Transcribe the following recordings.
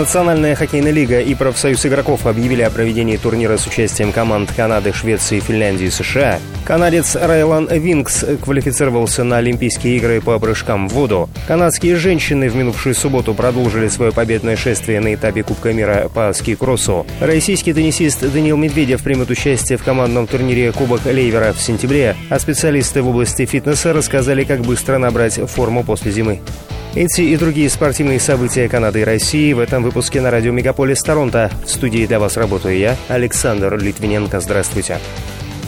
Национальная хоккейная лига и профсоюз игроков объявили о проведении турнира с участием команд Канады, Швеции, Финляндии и США. Канадец Райлан Винкс квалифицировался на Олимпийские игры по прыжкам в воду. Канадские женщины в минувшую субботу продолжили свое победное шествие на этапе Кубка мира по ски-кроссу. Российский теннисист Даниил Медведев примет участие в командном турнире Кубок Лейвера в сентябре, а специалисты в области фитнеса рассказали, как быстро набрать форму после зимы. Эти и другие спортивные события Канады и России в этом выпуске на радио Мегаполис Торонто. В студии для вас работаю я, Александр Литвиненко. Здравствуйте.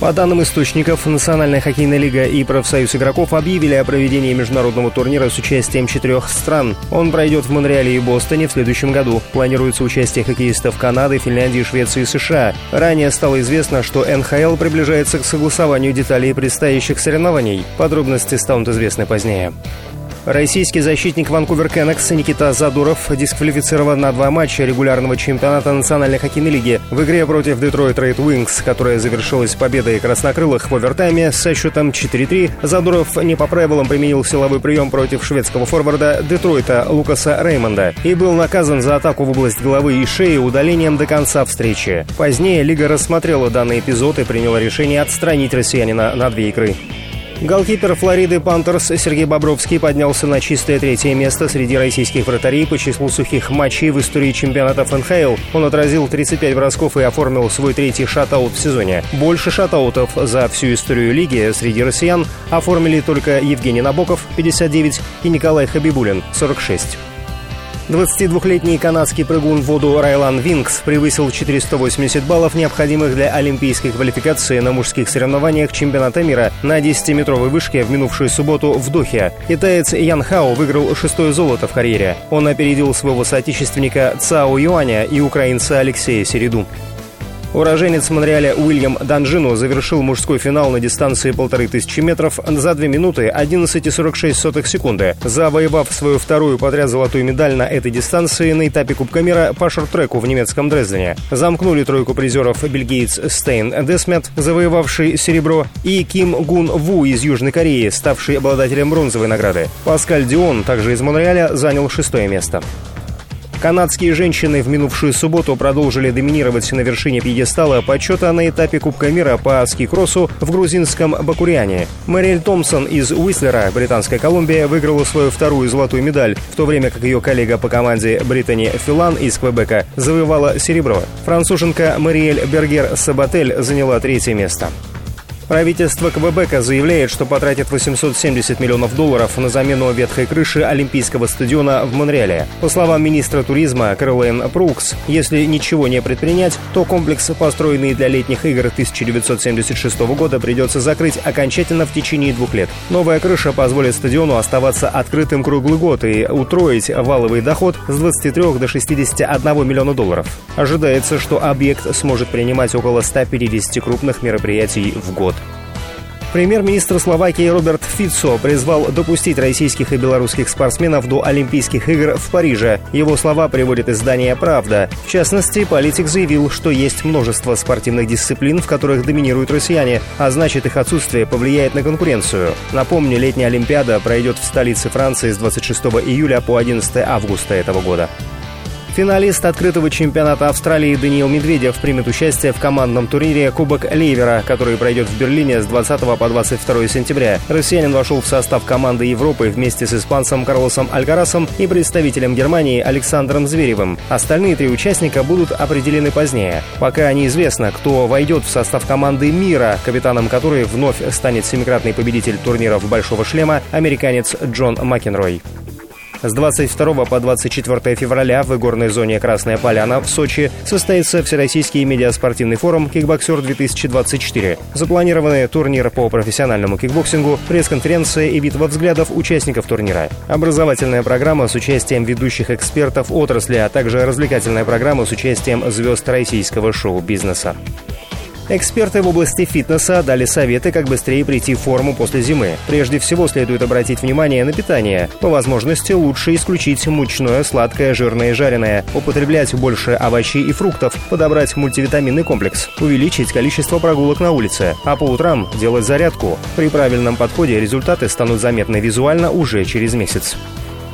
По данным источников, Национальная хоккейная лига и профсоюз игроков объявили о проведении международного турнира с участием четырех стран. Он пройдет в Монреале и Бостоне в следующем году. Планируется участие хоккеистов Канады, Финляндии, Швеции и США. Ранее стало известно, что НХЛ приближается к согласованию деталей предстоящих соревнований. Подробности станут известны позднее. Российский защитник Ванкувер Кеннекс Никита Задуров дисквалифицирован на два матча регулярного чемпионата Национальной хоккейной лиги. В игре против Детройт Рейд Уинкс, которая завершилась победой краснокрылых в овертайме со счетом 4-3, Задуров не по правилам применил силовой прием против шведского форварда Детройта Лукаса Реймонда и был наказан за атаку в область головы и шеи удалением до конца встречи. Позднее лига рассмотрела данный эпизод и приняла решение отстранить россиянина на две игры. Голкипер Флориды Пантерс Сергей Бобровский поднялся на чистое третье место среди российских вратарей по числу сухих матчей в истории чемпионатов НХЛ. Он отразил 35 бросков и оформил свой третий шатаут в сезоне. Больше шатаутов за всю историю лиги среди россиян оформили только Евгений Набоков, 59, и Николай Хабибулин, 46. 22-летний канадский прыгун в воду Райлан Винкс превысил 480 баллов, необходимых для олимпийской квалификации на мужских соревнованиях чемпионата мира на 10-метровой вышке в минувшую субботу в Дохе. Китаец Ян Хао выиграл шестое золото в карьере. Он опередил своего соотечественника Цао Юаня и украинца Алексея Середу. Уроженец Монреаля Уильям Данжину завершил мужской финал на дистанции полторы тысячи метров за 2 минуты 11,46 секунды, завоевав свою вторую подряд золотую медаль на этой дистанции на этапе Кубка мира по шорт-треку в немецком Дрездене. Замкнули тройку призеров бельгиец Стейн Десмет, завоевавший серебро, и Ким Гун Ву из Южной Кореи, ставший обладателем бронзовой награды. Паскаль Дион, также из Монреаля, занял шестое место. Канадские женщины в минувшую субботу продолжили доминировать на вершине пьедестала почета на этапе Кубка мира по ски-кроссу в грузинском Бакуряне. Мэриэль Томпсон из Уислера, Британская Колумбия, выиграла свою вторую золотую медаль, в то время как ее коллега по команде Британи Филан из Квебека завоевала серебро. Француженка Мариэль Бергер Сабатель заняла третье место. Правительство Квебека заявляет, что потратит 870 миллионов долларов на замену ветхой крыши Олимпийского стадиона в Монреале. По словам министра туризма Кэролайн Прукс, если ничего не предпринять, то комплекс, построенный для летних игр 1976 года, придется закрыть окончательно в течение двух лет. Новая крыша позволит стадиону оставаться открытым круглый год и утроить валовый доход с 23 до 61 миллиона долларов. Ожидается, что объект сможет принимать около 150 крупных мероприятий в год. Премьер-министр Словакии Роберт Фицо призвал допустить российских и белорусских спортсменов до Олимпийских игр в Париже. Его слова приводит издание «Правда». В частности, политик заявил, что есть множество спортивных дисциплин, в которых доминируют россияне, а значит их отсутствие повлияет на конкуренцию. Напомню, летняя Олимпиада пройдет в столице Франции с 26 июля по 11 августа этого года. Финалист открытого чемпионата Австралии Даниил Медведев примет участие в командном турнире Кубок Лейвера, который пройдет в Берлине с 20 по 22 сентября. Россиянин вошел в состав команды Европы вместе с испанцем Карлосом Алькарасом и представителем Германии Александром Зверевым. Остальные три участника будут определены позднее. Пока неизвестно, кто войдет в состав команды мира, капитаном которой вновь станет семикратный победитель турниров «Большого шлема» американец Джон Макенрой. С 22 по 24 февраля в игорной зоне Красная Поляна в Сочи состоится Всероссийский медиаспортивный форум «Кикбоксер-2024». Запланированы турнир по профессиональному кикбоксингу, пресс-конференция и битва взглядов участников турнира. Образовательная программа с участием ведущих экспертов отрасли, а также развлекательная программа с участием звезд российского шоу-бизнеса. Эксперты в области фитнеса дали советы, как быстрее прийти в форму после зимы. Прежде всего следует обратить внимание на питание. По возможности лучше исключить мучное, сладкое, жирное и жареное, употреблять больше овощей и фруктов, подобрать мультивитаминный комплекс, увеличить количество прогулок на улице, а по утрам делать зарядку. При правильном подходе результаты станут заметны визуально уже через месяц.